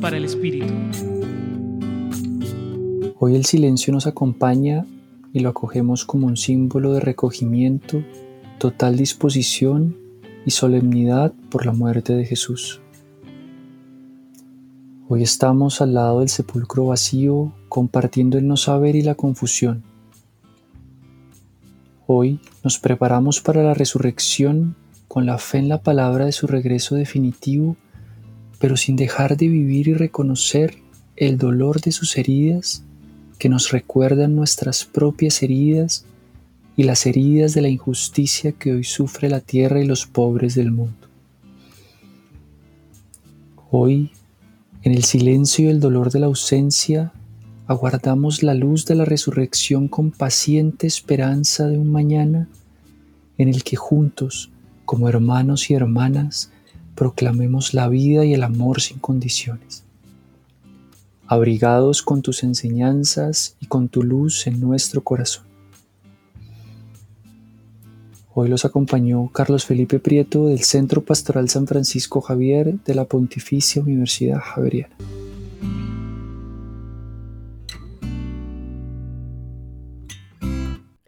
para el Espíritu. Hoy el silencio nos acompaña y lo acogemos como un símbolo de recogimiento, total disposición y solemnidad por la muerte de Jesús. Hoy estamos al lado del sepulcro vacío, compartiendo el no saber y la confusión. Hoy nos preparamos para la resurrección con la fe en la palabra de su regreso definitivo, pero sin dejar de vivir y reconocer el dolor de sus heridas que nos recuerdan nuestras propias heridas y las heridas de la injusticia que hoy sufre la tierra y los pobres del mundo. Hoy, en el silencio y el dolor de la ausencia, aguardamos la luz de la resurrección con paciente esperanza de un mañana en el que juntos, como hermanos y hermanas, proclamemos la vida y el amor sin condiciones. Abrigados con tus enseñanzas y con tu luz en nuestro corazón. Hoy los acompañó Carlos Felipe Prieto del Centro Pastoral San Francisco Javier de la Pontificia Universidad Javeriana.